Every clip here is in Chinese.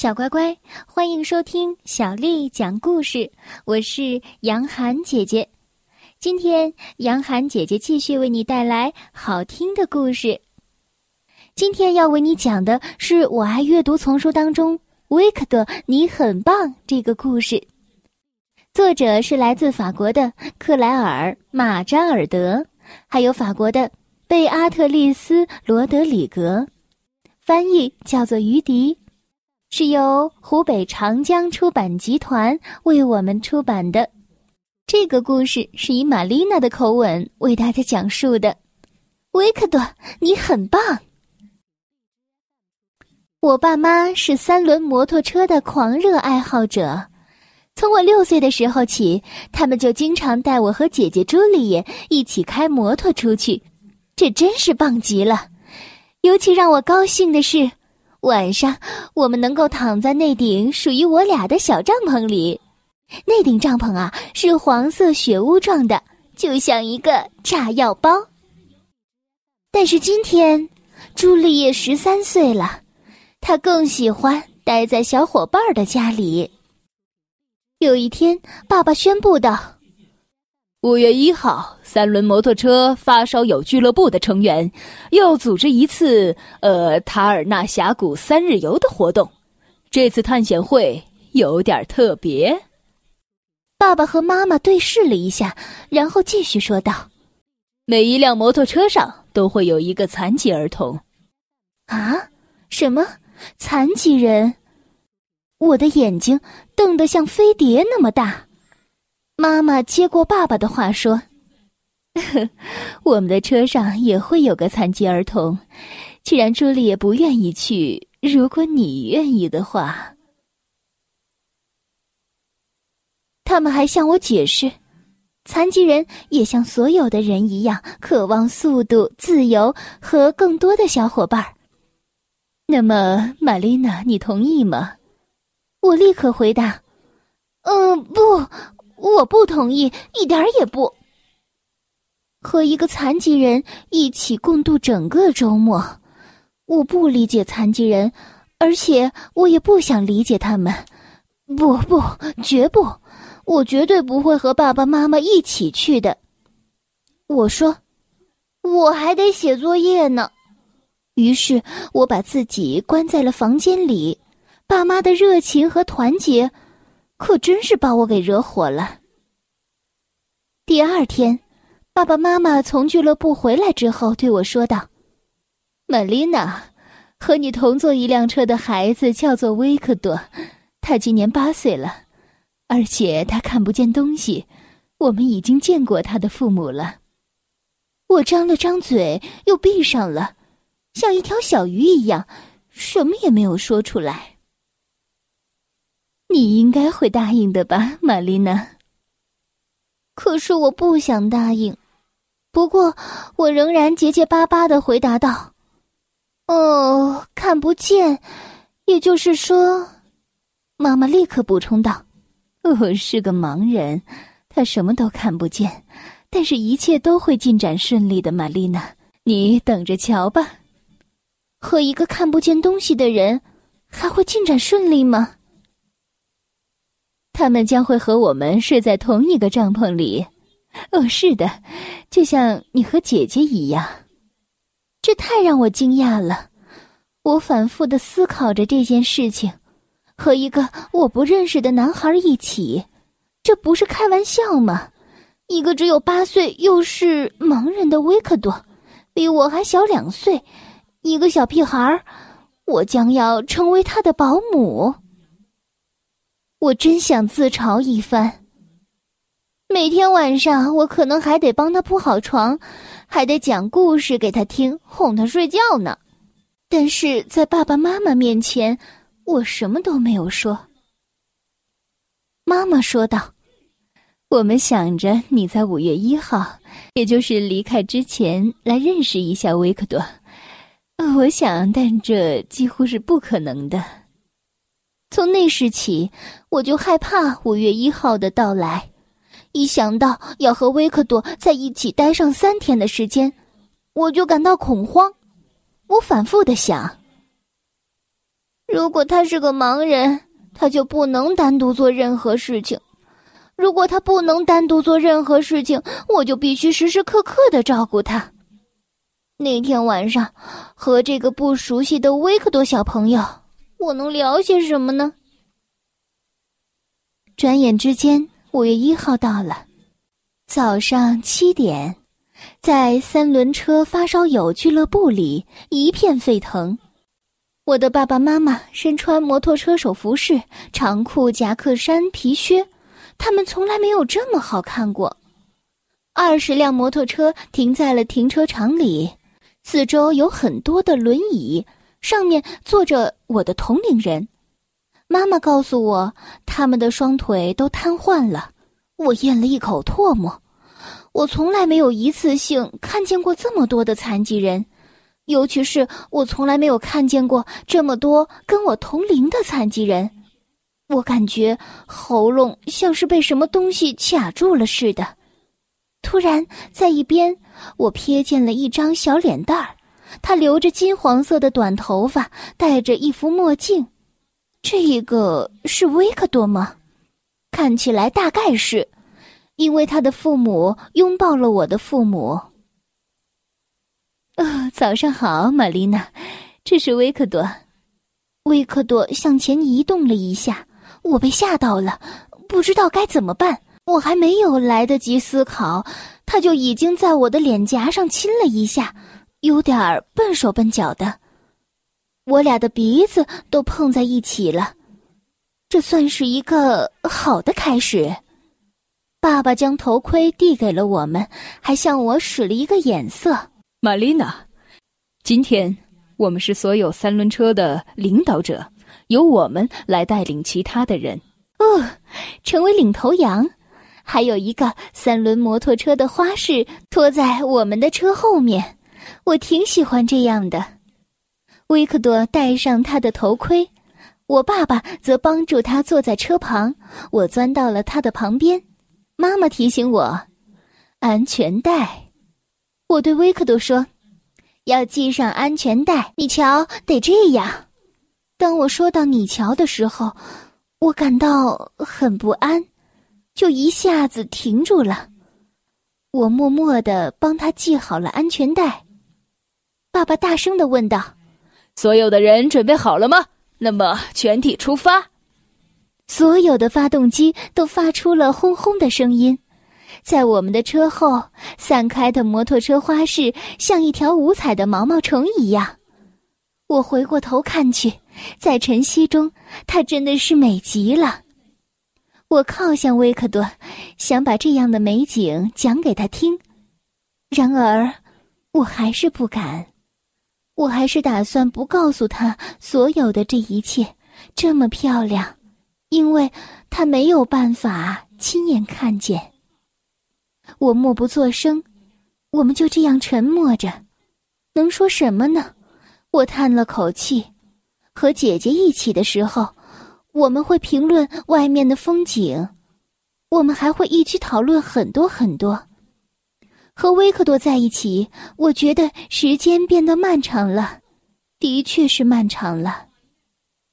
小乖乖，欢迎收听小丽讲故事。我是杨涵姐姐，今天杨涵姐姐继续为你带来好听的故事。今天要为你讲的是我爱阅读丛书当中《维克多，你很棒》这个故事。作者是来自法国的克莱尔·马扎尔德，还有法国的贝阿特丽斯·罗德里格，翻译叫做于迪。是由湖北长江出版集团为我们出版的。这个故事是以玛丽娜的口吻为大家讲述的。维克多，你很棒。我爸妈是三轮摩托车的狂热爱好者，从我六岁的时候起，他们就经常带我和姐姐朱丽叶一起开摩托出去，这真是棒极了。尤其让我高兴的是。晚上，我们能够躺在那顶属于我俩的小帐篷里。那顶帐篷啊，是黄色雪屋状的，就像一个炸药包。但是今天，朱丽叶十三岁了，她更喜欢待在小伙伴的家里。有一天，爸爸宣布道。五月一号，三轮摩托车发烧友俱乐部的成员要组织一次呃塔尔纳峡谷三日游的活动。这次探险会有点特别。爸爸和妈妈对视了一下，然后继续说道：“每一辆摩托车上都会有一个残疾儿童。”啊？什么？残疾人？我的眼睛瞪得像飞碟那么大。妈妈接过爸爸的话说：“ 我们的车上也会有个残疾儿童。既然朱莉也不愿意去，如果你愿意的话。”他们还向我解释，残疾人也像所有的人一样，渴望速度、自由和更多的小伙伴。那么，玛丽娜，你同意吗？我立刻回答：“嗯，不。”我不同意，一点儿也不。和一个残疾人一起共度整个周末，我不理解残疾人，而且我也不想理解他们。不不，绝不，我绝对不会和爸爸妈妈一起去的。我说，我还得写作业呢。于是我把自己关在了房间里。爸妈的热情和团结。可真是把我给惹火了。第二天，爸爸妈妈从俱乐部回来之后对我说道：“玛丽娜，和你同坐一辆车的孩子叫做维克多，他今年八岁了，而且他看不见东西。我们已经见过他的父母了。”我张了张嘴，又闭上了，像一条小鱼一样，什么也没有说出来。你应该会答应的吧，玛丽娜。可是我不想答应，不过我仍然结结巴巴的回答道：“哦，看不见，也就是说，妈妈立刻补充道：‘哦，是个盲人，他什么都看不见，但是一切都会进展顺利的，玛丽娜，你等着瞧吧。’和一个看不见东西的人，还会进展顺利吗？”他们将会和我们睡在同一个帐篷里。哦，是的，就像你和姐姐一样。这太让我惊讶了。我反复的思考着这件事情：和一个我不认识的男孩一起，这不是开玩笑吗？一个只有八岁又是盲人的维克多，比我还小两岁，一个小屁孩儿，我将要成为他的保姆。我真想自嘲一番。每天晚上，我可能还得帮他铺好床，还得讲故事给他听，哄他睡觉呢。但是在爸爸妈妈面前，我什么都没有说。妈妈说道：“我们想着你在五月一号，也就是离开之前来认识一下维克多。我想，但这几乎是不可能的。”从那时起，我就害怕五月一号的到来。一想到要和维克多在一起待上三天的时间，我就感到恐慌。我反复的想：如果他是个盲人，他就不能单独做任何事情；如果他不能单独做任何事情，我就必须时时刻刻的照顾他。那天晚上，和这个不熟悉的维克多小朋友，我能聊些什么呢？转眼之间，五月一号到了，早上七点，在三轮车发烧友俱乐部里一片沸腾。我的爸爸妈妈身穿摩托车手服饰，长裤、夹克衫、皮靴，他们从来没有这么好看过。二十辆摩托车停在了停车场里，四周有很多的轮椅，上面坐着我的同龄人。妈妈告诉我，他们的双腿都瘫痪了。我咽了一口唾沫。我从来没有一次性看见过这么多的残疾人。尤其是我从来没有看见过这么多跟我同龄的残疾人，我感觉喉咙像是被什么东西卡住了似的。突然，在一边，我瞥见了一张小脸蛋儿，他留着金黄色的短头发，戴着一副墨镜。这个是维克多吗？看起来大概是，因为他的父母拥抱了我的父母。哦，早上好，玛丽娜，这是维克多。维克多向前移动了一下，我被吓到了，不知道该怎么办。我还没有来得及思考，他就已经在我的脸颊上亲了一下，有点儿笨手笨脚的。我俩的鼻子都碰在一起了，这算是一个好的开始。爸爸将头盔递给了我们，还向我使了一个眼色。玛丽娜，今天我们是所有三轮车的领导者，由我们来带领其他的人。哦，成为领头羊，还有一个三轮摩托车的花式拖在我们的车后面，我挺喜欢这样的。维克多戴上他的头盔，我爸爸则帮助他坐在车旁，我钻到了他的旁边。妈妈提醒我，安全带。我对维克多说：“要系上安全带，你瞧，得这样。”当我说到“你瞧”的时候，我感到很不安，就一下子停住了。我默默的帮他系好了安全带。爸爸大声的问道：“所有的人准备好了吗？那么全体出发。”所有的发动机都发出了轰轰的声音。在我们的车后散开的摩托车花式像一条五彩的毛毛虫一样。我回过头看去，在晨曦中，它真的是美极了。我靠向维克多，想把这样的美景讲给他听，然而我还是不敢。我还是打算不告诉他所有的这一切这么漂亮，因为他没有办法亲眼看见。我默不作声，我们就这样沉默着，能说什么呢？我叹了口气。和姐姐一起的时候，我们会评论外面的风景，我们还会一起讨论很多很多。和维克多在一起，我觉得时间变得漫长了，的确是漫长了。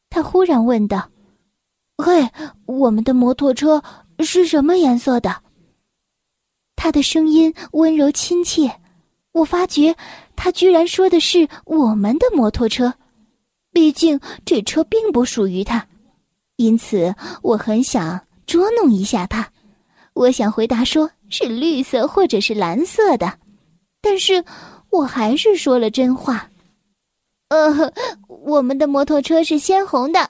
他忽然问道：“嘿，我们的摩托车是什么颜色的？”他的声音温柔亲切，我发觉他居然说的是我们的摩托车，毕竟这车并不属于他，因此我很想捉弄一下他。我想回答说是绿色或者是蓝色的，但是我还是说了真话。呃，我们的摩托车是鲜红的。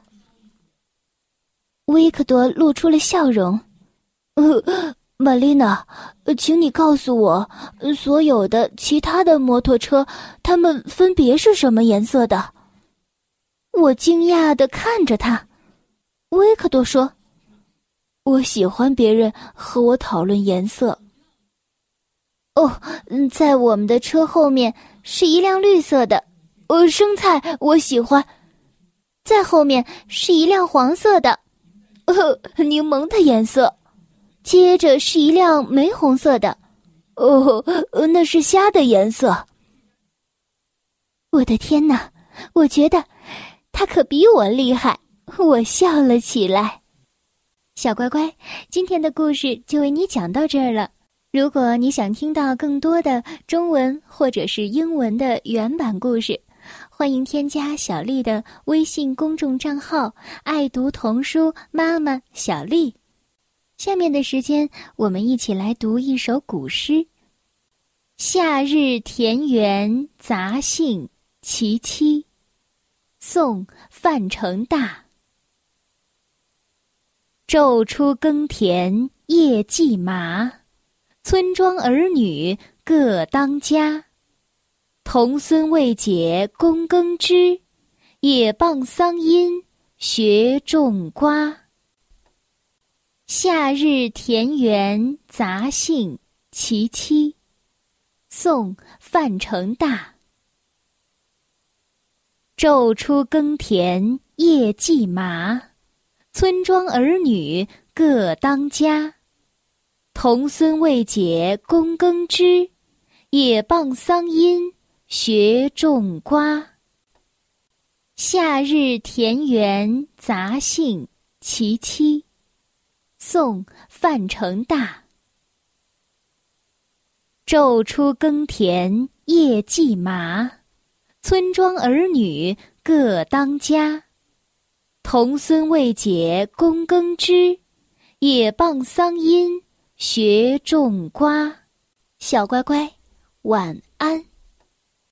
维克多露出了笑容。呃。玛丽娜，请你告诉我，所有的其他的摩托车，它们分别是什么颜色的？我惊讶的看着他。维克多说：“我喜欢别人和我讨论颜色。”哦，在我们的车后面是一辆绿色的，呃，生菜我喜欢。在后面是一辆黄色的，呃，柠檬的颜色。接着是一辆玫红色的，哦，那是虾的颜色。我的天哪！我觉得他可比我厉害。我笑了起来。小乖乖，今天的故事就为你讲到这儿了。如果你想听到更多的中文或者是英文的原版故事，欢迎添加小丽的微信公众账号“爱读童书妈妈小丽”。下面的时间，我们一起来读一首古诗《夏日田园杂兴·其七》，宋·范成大。昼出耕田夜绩麻，村庄儿女各当家。童孙未解供耕织，也傍桑阴学种瓜。夏日田园杂兴·其七，宋·范成大。昼出耕田夜绩麻，村庄儿女各当家。童孙未解供耕织，也傍桑阴。学种瓜。夏日田园杂兴·其七，宋·范成大。昼出耕田夜绩麻，村庄儿女各当家。童孙未解供耕织，也傍桑阴学种瓜。小乖乖，晚安。